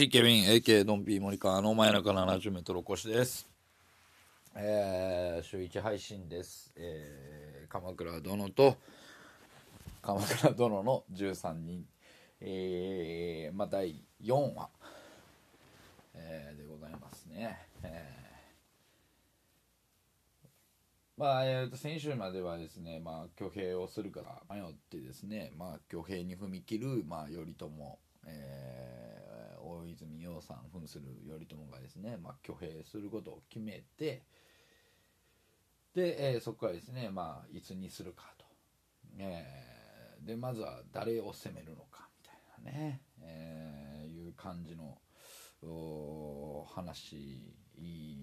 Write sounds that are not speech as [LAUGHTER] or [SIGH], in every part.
MC ケビン AK ドンピー森川の真夜中70メートルおこしです。えー、週1配信です。えー、鎌倉殿と鎌倉殿の13人、えー、まあ第4話、えー、でございますね。えーまあ、えーと先週まではですね、まあ、挙兵をするから迷ってですね、まあ、挙兵に踏み切る、まあ、頼朝、えー大泉洋さん扮する頼朝がですね、まあ、挙兵することを決めてで、えーそこからですね、まあ、いつにするかと、えーでまずは誰を攻めるのかみたいなね、えーいう感じの話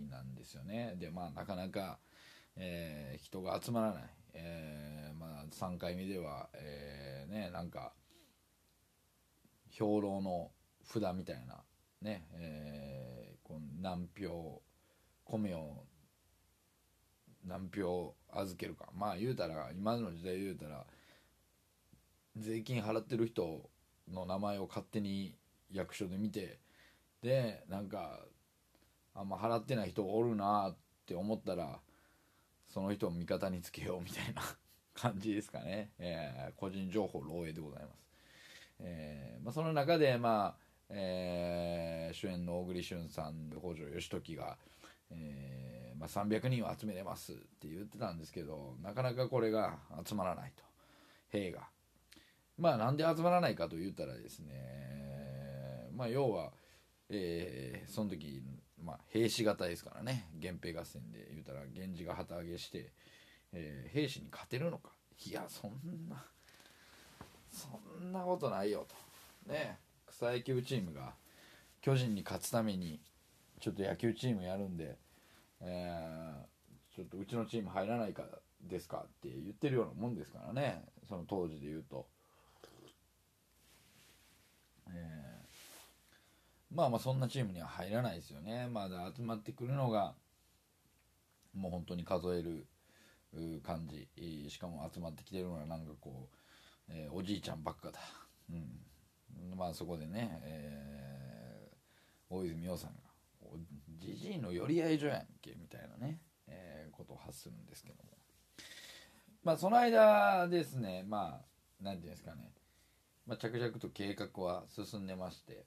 なんですよね。でまあなかなか、えー人が集まらない、えーまあ、3回目では、えーねなんか兵糧の札みたいなね、えーこう何票米を何票預けるか。まあ言うたら今の時代言うたら税金払ってる人の名前を勝手に役所で見てでなんかあんま払ってない人おるなって思ったらその人を味方につけようみたいな [LAUGHS] 感じですかね、えー個人情報漏洩でございます、えーまあ、その中でまあえー主演の小栗旬さん北条義時が、えーまあ、300人を集めれますって言ってたんですけどなかなかこれが集まらないと。兵が。まあなんで集まらないかと言ったらですねまあ要は、えーその時、まあ、兵士型ですからね源平合戦で言うたら源氏が旗揚げして、えー兵士に勝てるのか。いやそんなそんなことないよと。ね。草野球チームが巨人に勝つためにちょっと野球チームやるんで、えーちょっとうちのチーム入らないかですかって言ってるようなもんですからね。その当時で言うと、えーまあまあそんなチームには入らないですよね。まだ集まってくるのがもう本当に数える感じ。しかも集まってきてるのはなんかこう、えーおじいちゃんばっかだ、うん、まあそこでね、えー大泉洋さんが「じじいの寄り合い所やんけ」みたいなね、えーことを発するんですけども。まあその間ですねまあ何ていうんですかね、まあ、着々と計画は進んでまして。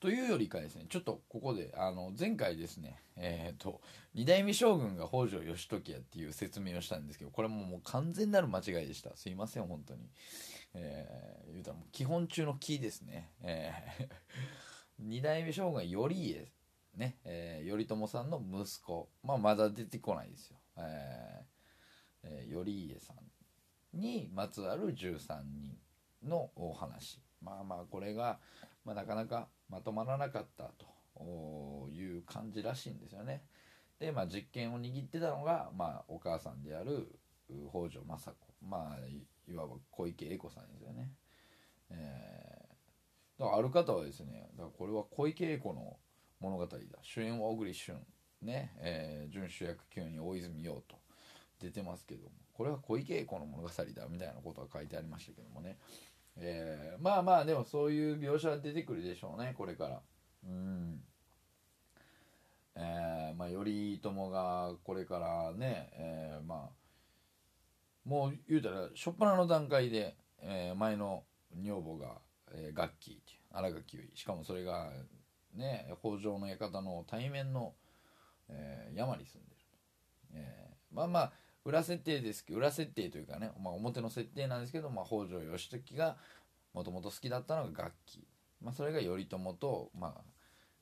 というよりかですねちょっとここであの前回ですねえっ、と二代目将軍が北条義時やっていう説明をしたんですけどこれももう完全なる間違いでした。すいません本当に。えー言うたらもう基本中のキーですね。えー [LAUGHS] 二代目将軍は頼家ね、えー頼朝さんの息子。まあまだ出てこないですよ。えー頼家さんにまつわる13人のお話。まあまあこれが、まあ、なかなかまとまらなかったという感じらしいんですよね。でまあ実権を握ってたのが、まあ、お母さんである北条政子。まあいわば小池栄子さんですよね。えーだからある方はですねだからこれは小池栄子の物語だ。主演は小栗旬ね。えー準主役級に大泉洋と出てますけども。これは小池栄子の物語だみたいなことが書いてありましたけどもね、えーまあまあでもそういう描写は出てくるでしょうねこれから。うん。えーまあ頼朝がこれからね、えーまあもう言うたら初っ端の段階で、えー前の女房が、えー、ガッキーっていう新垣結衣。しかもそれがね北条の館の対面の、えー山に住んでる、えーまあまあ裏設定ですけど裏設定というかね、まあ、表の設定なんですけど、まあ、北条義時がもともと好きだったのがガッキー、まあ、それが頼朝と、まあ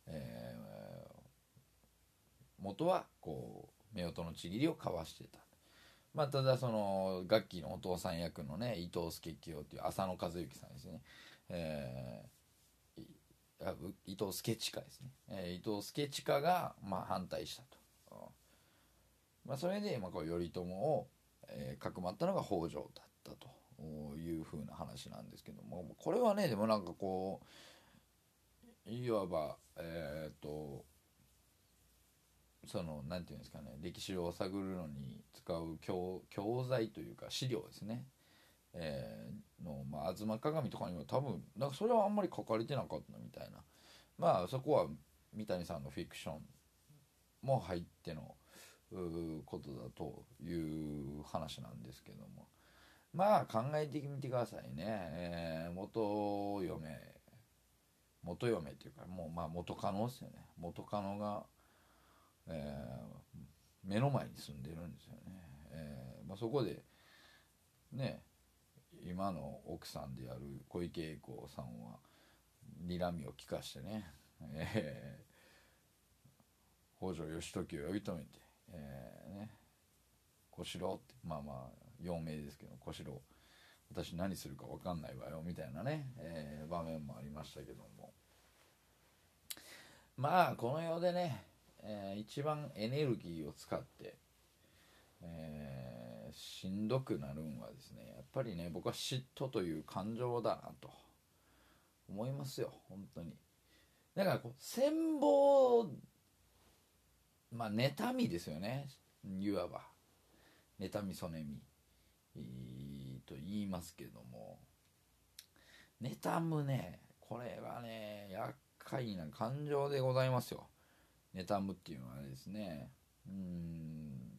えー元はこう夫婦のちぎりを交わしてた。まあただそのガッキーのお父さん役のね伊藤助清っていう浅野和之さんですね、えー伊藤助親ですね、えー、伊藤助親が、まあ、反対したと、まあ、それで、まあ、こう頼朝を、えー、かくまったのが北条だったというふうな話なんですけどもこれはねでもなんかこういわばえっ、とその何て言うんですかね歴史を探るのに使う教教材というか資料ですね、えー、の、まあ、東鏡とかには多分なんかそれはあんまり書かれてなかったみたいな。まあそこは三谷さんのフィクションも入ってのことだという話なんですけども。まあ考えてみてくださいね、えー、元嫁元嫁っていうかもうまあ元カノですよね。元カノがえー、目の前に住んでるんですよね、えーまあ、そこでね今の奥さんである小池栄子さんは睨みを利かしてね、えー、北条義時を呼び止めて、えーね、小四郎ってまあまあ陽明ですけど小四郎。私何するか分かんないわよみたいなね、えー、場面もありましたけども。まあこの世でねえー、一番エネルギーを使って、えー、しんどくなるんはですねやっぱりね僕は嫉妬という感情だなと思いますよ本当に。だからこう戦望まあ妬みですよね。いわば。妬みそねみ。と言いますけども。妬むね。これはね厄介な感情でございますよ。妬むっていうのはですね。うん。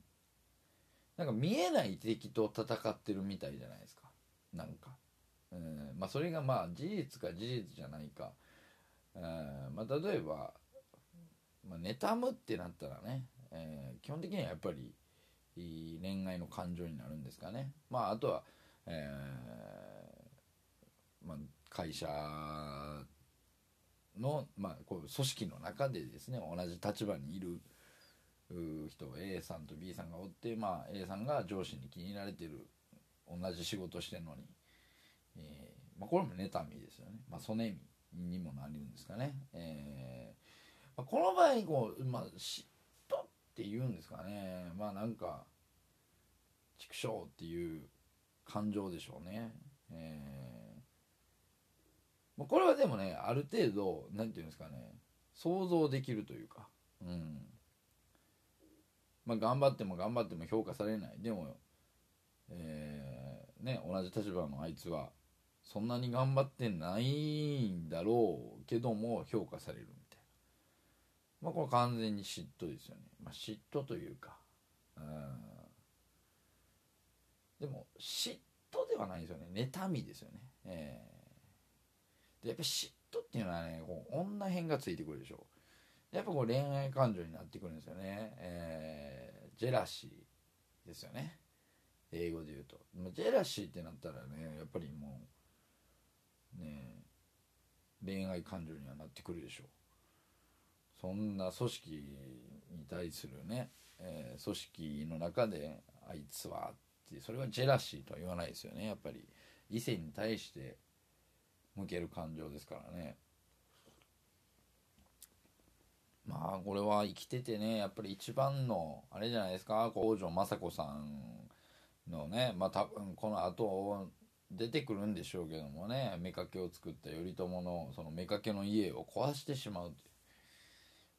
なんか見えない敵と戦ってるみたいじゃないですか。なんか、うん。まあ、それがまあ事実か事実じゃないか、うん。まあ、例えば、まあ、妬むってなったらね、えー、基本的にはやっぱり恋愛の感情になるんですかね。まああとは、えーまあ、会社の、まあ、こう組織の中でですね同じ立場にいる人 A さんと B さんがおって、まあ、A さんが上司に気に入られてる同じ仕事してるのに、えーまあ、これも妬みですよね、まあ、曽根みにもなるんですかね、えーまあ、この場合こう、まあ、嫉妬っていうんですかね。まあなんか畜生っていう感情でしょうね、えーこれはでもねある程度何て言うんですかね。想像できるというか。うん。まあ頑張っても頑張っても評価されない。でもえー、ね同じ立場のあいつはそんなに頑張ってないんだろうけども評価される。まあこれ完全に嫉妬ですよね、まあ、嫉妬というかうん。でも嫉妬ではないですよね。妬みですよね。えーでやっぱり嫉妬っていうのはねこう女編がついてくるでしょう。やっぱこう恋愛感情になってくるんですよね、えー、ジェラシーですよね。英語で言うと。ジェラシーってなったらねやっぱりもうね恋愛感情にはなってくるでしょう。そんな組織に対するね、えー、組織の中であいつはってそれはジェラシーとは言わないですよね。やっぱり異性に対して向ける感情ですからね。まあこれは生きててねやっぱり一番のあれじゃないですか。北条政子さんのねまあ多分この後出てくるんでしょうけどもね妾を作った頼朝のその妾の家を壊してしまう。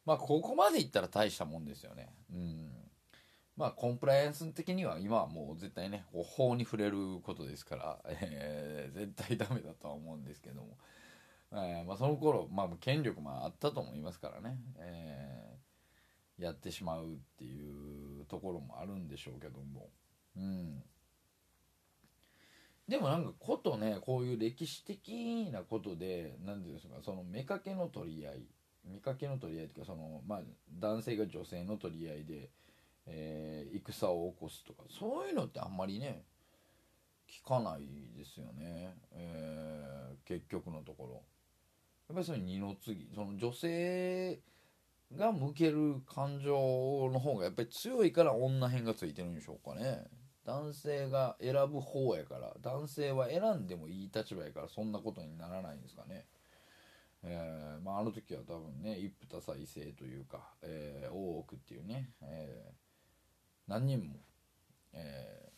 まあここまでいったら大したもんですよね。うん。まあコンプライアンス的には今はもう絶対ね法に触れることですから、えー、絶対ダメだとは思うんですけども、えーまあ、その頃、まあ、権力もあったと思いますからね、えー、やってしまうっていうところもあるんでしょうけども。うん。でもなんかことねこういう歴史的なことで何て言うんですかその妾の取り合い。見かけの取り合いというかその、まあ、男性が女性の取り合いでえー、戦を起こすとかそういうのってあんまりね聞かないですよね、えー、結局のところ。やっぱりそれ二の次その女性が向ける感情の方がやっぱり強いから女編がついてるんでしょうかね。男性が選ぶ方やから男性は選んでもいい立場やからそんなことにならないんですかね。えーまあ、あの時は多分ね一夫多妻制というか、えー大奥っていうね、えー何人も、えー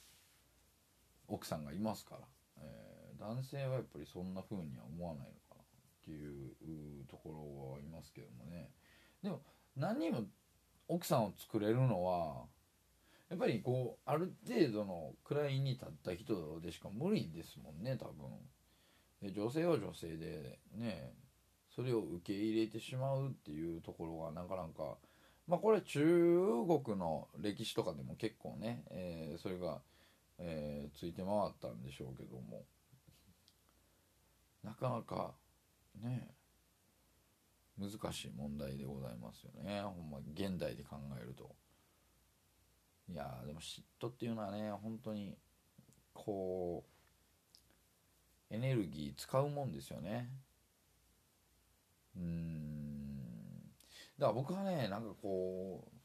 奥さんがいますから、えー男性はやっぱりそんな風には思わないのかなっていうところはいますけどもね。でも何人も奥さんを作れるのはやっぱりこうある程度の位に立った人でしか無理ですもんね多分。で女性は女性でねそれを受け入れてしまうっていうところがなかなかまあこれ中国の歴史とかでも結構ね、えーそれが、えーついて回ったんでしょうけども。なかなかね難しい問題でございますよね。ほんま現代で考えると。いやでも嫉妬っていうのはね本当にこうエネルギー使うもんですよね。うん。だから僕はねなんかこう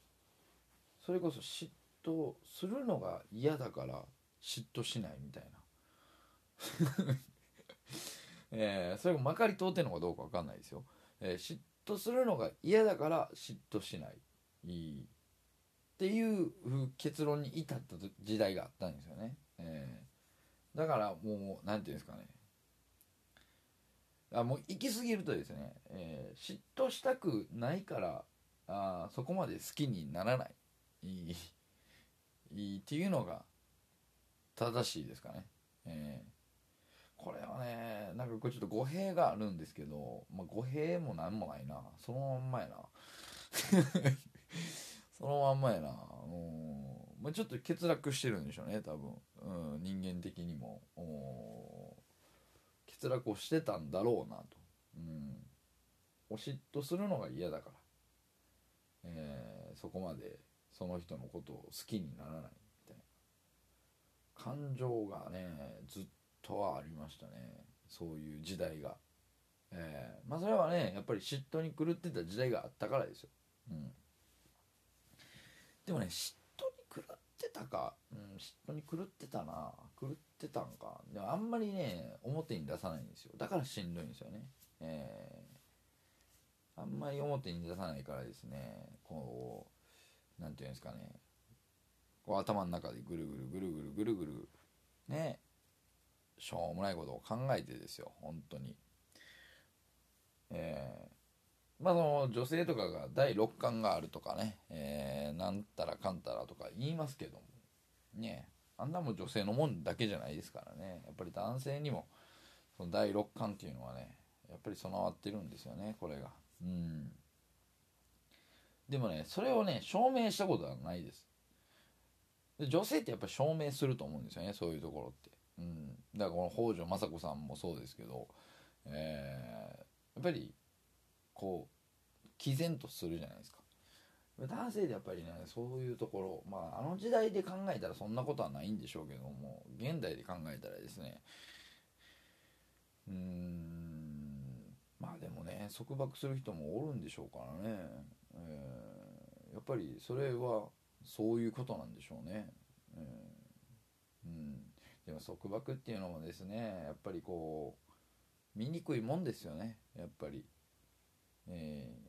それこそ嫉妬するのが嫌だから嫉妬しないみたいな。[LAUGHS] えーそれがまかり通ってるのかどうかわかんないですよ、えー嫉妬するのが嫌だから嫉妬しないっていう結論に至った時代があったんですよね、えーだからもう何て言うんですかね。あもう行き過ぎるとですね、えー嫉妬したくないからあそこまで好きにならない。いいいいっていうのが正しいですかね、えーこれはねなんかこれちょっと語弊があるんですけど、まあ、語弊もなんもないな。そのまんまやな。[LAUGHS] そのまんまやな。うん、まあ、ちょっと欠落してるんでしょうね多分、うん、人間的にも。欠落をしてたんだろうなと、うん、お嫉妬するのが嫌だから、えーそこまでその人のことを好きにならないみたいな。感情がねずっとはありましたね。そういう時代が、えーまあそれはねやっぱり嫉妬に狂ってた時代があったからですよ、うん、でもね嫉ってたか、うん、嫉妬に狂ってたな。狂ってたんか。でもあんまりね表に出さないんですよ。だからしんどいんですよね。えーあんまり表に出さないからですね。こうなんていうんですかね。こう頭の中でぐるぐるぐるぐるぐるぐるねしょうもないことを考えてですよ。本当に。えまあの女性とかが第六感があるとかね、えーなんたらかんたらとか言いますけどもね。あんなも女性のもんだけじゃないですからね。やっぱり男性にもその第六感っていうのはねやっぱり備わってるんですよねこれが。うん。でもねそれをね証明したことはないです。で女性ってやっぱり証明すると思うんですよねそういうところって。うん。だからこの北条政子さんもそうですけどえーやっぱりこう毅然とするじゃないですか。男性でやっぱりねそういうところまああの時代で考えたらそんなことはないんでしょうけども現代で考えたらですね。うーんまあでもね束縛する人もおるんでしょうからね、えーやっぱりそれはそういうことなんでしょうね、えーうん、でも束縛っていうのもですねやっぱりこう見にくいもんですよね。やっぱり。えー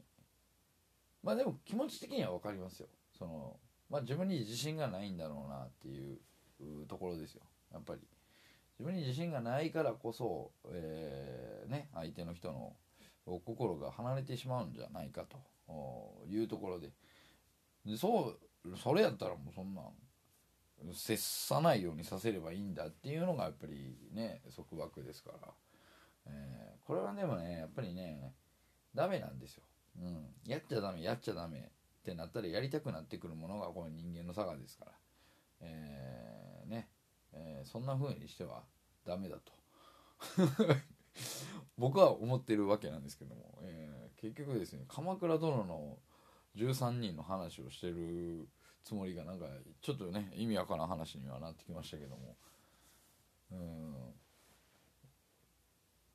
まあでも気持ち的には分かりますよ。そのまあ自分に自信がないんだろうなっていうところですよ。やっぱり。自分に自信がないからこそ、えーね相手の人の心が離れてしまうんじゃないかと。いうところで。でそうそれやったらもうそんなん接さないようにさせればいいんだっていうのがやっぱりね束縛ですから、えーこれはでもねやっぱりダメなんですよ、うん、やっちゃダメやっちゃダメってなったらやりたくなってくるものがこの人間の差がですから、えーね、えーそんな風にしてはダメだと。[LAUGHS] 僕は思ってるわけなんですけども、えー結局ですね「鎌倉殿の13人」の話をしてるつもりがなんかちょっとね意味わからん話にはなってきましたけども。うん。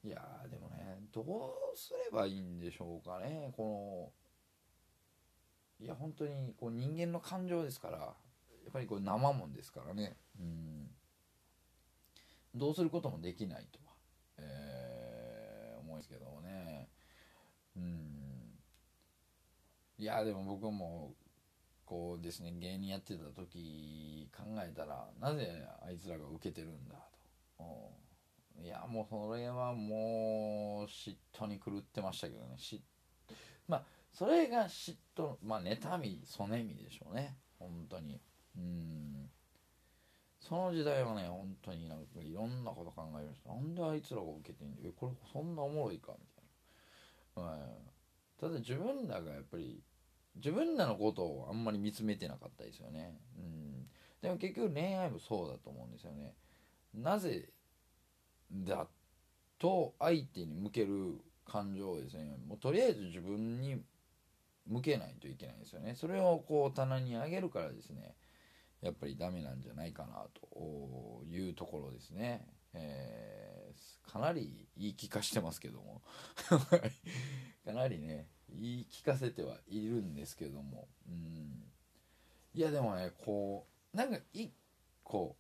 いやでもどうすればいいんでしょうかね。このいや本当にこう人間の感情ですからやっぱりこれ生もんですからね。うん。どうすることもできないとは、えー思うんですけどもね。うん。いやでも僕もこうですね芸人やってた時考えたらなぜあいつらが受けてるんだと。いやもうそれはもう嫉妬に狂ってましたけどね。嫉まあそれが嫉妬まあ妬みそねみでしょうね。本当に。うん。その時代はね本当になんかいろんなこと考えました。なんであいつらが受けてんのえこれそんなおもろいか？みたいな、はい、ただ自分らがやっぱり自分らのことをあんまり見つめてなかったですよね。うん。でも結局恋愛もそうだと思うんですよね。なぜだと相手に向ける感情をですねもうとりあえず自分に向けないといけないんですよね。それをこう棚に上げるからですねやっぱりダメなんじゃないかなというところですね、えー、かなり言い聞かしてますけども。[LAUGHS] かなりね言い聞かせてはいるんですけども。うん。いやでもねこうなんか一個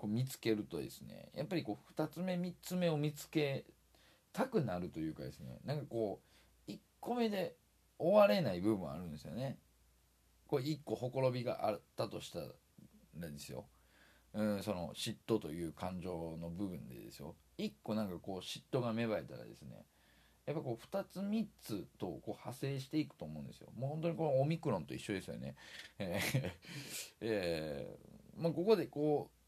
こう見つけるとですねやっぱりこう2つ目3つ目を見つけたくなるというかですねなんかこう1個目で終われない部分あるんですよね。こう1個ほころびがあったとしたらですよ、うん、その嫉妬という感情の部分でですよ。1個なんかこう嫉妬が芽生えたらですねやっぱこう2つ3つとこう派生していくと思うんですよ。もう本当にこのオミクロンと一緒ですよね。えー、えー、まあ、ここでこう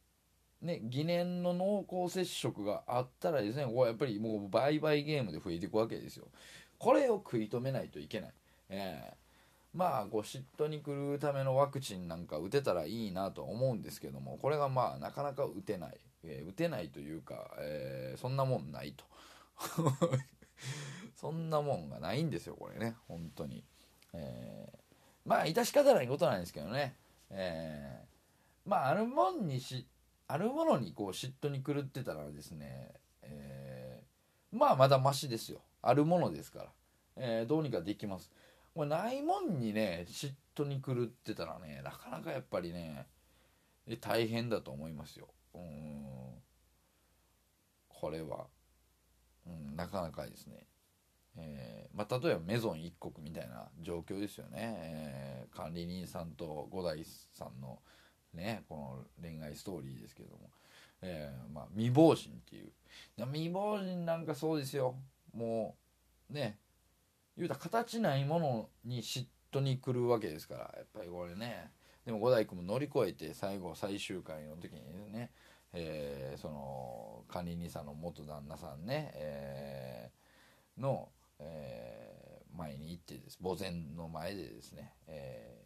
ね、疑念の濃厚接触があったらですね、ここやっぱりもう売買ゲームで増えていくわけですよ。これを食い止めないといけない。えー、まあ、こう嫉妬に来るためのワクチンなんか打てたらいいなと思うんですけども、これがまあ、なかなか打てない。えー、打てないというか、えー、そんなもんないと。[LAUGHS] そんなもんがないんですよ、これね、本当に。え、まあ、致し方ないことなんですけどね。え、まあ、あるもんにし、あるものにこう嫉妬に狂ってたらですね、えー、まあまだマシですよ。あるものですから、えー、どうにかできます。これないもんにね嫉妬に狂ってたらねなかなかやっぱりね大変だと思いますよ。うん。これは、うん、なかなかですね。えーまあ、例えばメゾン一国みたいな状況ですよね、えー、管理人さんと五代さんのねこの恋愛ストーリーですけども、えー、まあ、未亡人っていう。未亡人なんかそうですよ。もうね言うたら形ないものに嫉妬に来るわけですからやっぱりこれね。でも五代君も乗り越えて最後最終回の時にね、えー、その管理人さんの元旦那さんね、えー、の、えー、前に行ってです。墓前の前でですね、え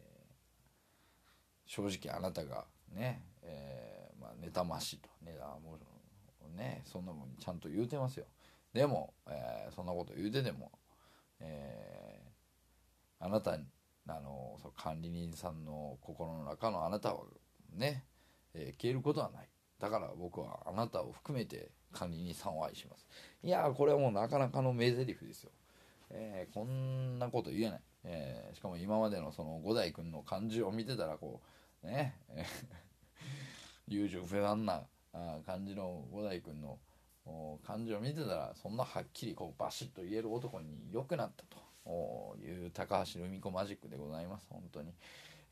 正直あなたがね、えー、まあ、妬ましいと、ね、あもうねそんなもんちゃんと言うてますよ。でも、えー、そんなこと言うてでも、えー、あなたあのそ管理人さんの心の中のあなたはね、え消えることはない。だから僕はあなたを含めて管理人さんを愛します。いやこれはもうなかなかの名台詞ですよ、えこんなこと言えない、えしかも今までのその五代君の感じを見てたらこうね [LAUGHS] 優柔不断な感じの五代君の感じを見てたらそんなはっきりこうバシッと言える男に良くなったと。いう高橋留美子マジックでございます本当に、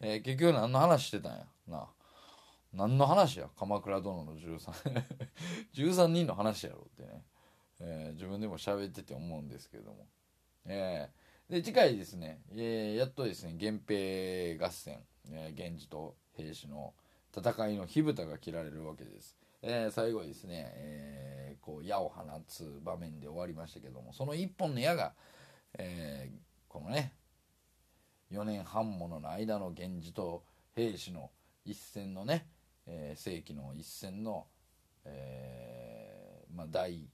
えー、結局何の話してたんや？な何の話や？鎌倉殿の13 13 [LAUGHS] 人の話やろってね、えー、自分でも喋ってて思うんですけども。えー、で次回ですね、えー、やっとですね源平合戦えー、源氏と平氏の戦いの火蓋が切られるわけです。えー、最後ですね、えー、こう矢を放つ場面で終わりましたけどもその一本の矢が、えー、このね4年半ものの間の源氏と平氏の一戦のね、えー、世紀の一戦の、えーまあ、第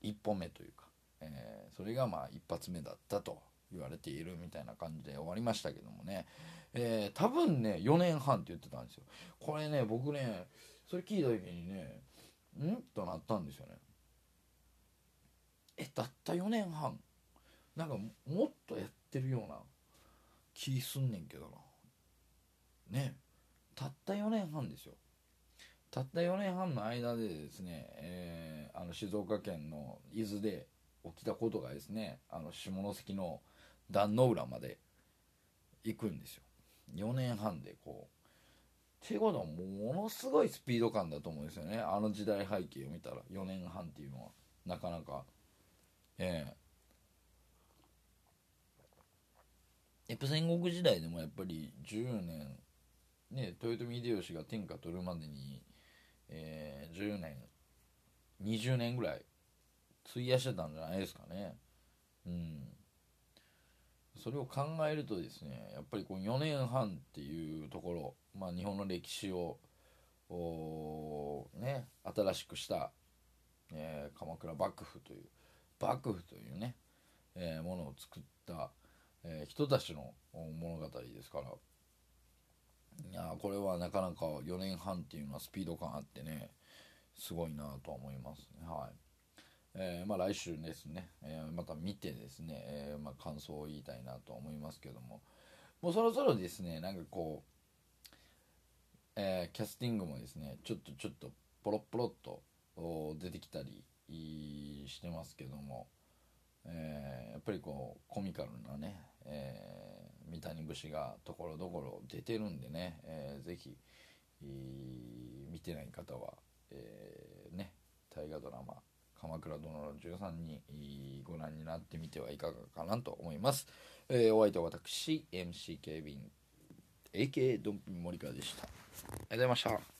一歩目というか、えー、それがまあ一発目だったと言われているみたいな感じで終わりましたけどもね、えー、多分ね4年半って言ってたんですよ。これね僕ねそれ聞いた時にねん？となったんですよね。えたった4年半。なんかもっとやってるような気すんねんけどな。ね。たった4年半ですよ。たった4年半の間でですね、えー、あの静岡県の伊豆で起きたことがですねあの下関の壇ノ浦まで行くんですよ。4年半でこうっていうことはものすごいスピード感だと思うんですよね。あの時代背景を見たら4年半っていうのはなかなか。ええ。やっぱ戦国時代でもやっぱり10年ね豊臣秀吉が天下取るまでに、えー、10年20年ぐらい費やしてたんじゃないですかね。うん。それを考えるとですねやっぱりこう4年半っていうところ、まあ、日本の歴史をね新しくした、えー、鎌倉幕府という幕府というね、えー、ものを作ったえー、人たちの物語ですからいやこれはなかなか4年半っていうのはスピード感あってねすごいなと思いますね。はい。えー、まあ、来週ですね、えー、また見てですね、えー、まあ、感想を言いたいなと思いますけども。もうそろそろですねなんかこう、えキャスティングもですねちょっとちょっとポロポロっと出てきたりしてますけども、えやっぱりこうコミカルなねえ、三谷節がところどころ出てるんでね、えー、ぜひ、見てない方は、え、ね大河ドラマ「鎌倉殿の13人」ご覧になってみてはいかがかなと思います、えー、お相手は私 MC 警備員 AK ドンピン森川でした。ありがとうございました。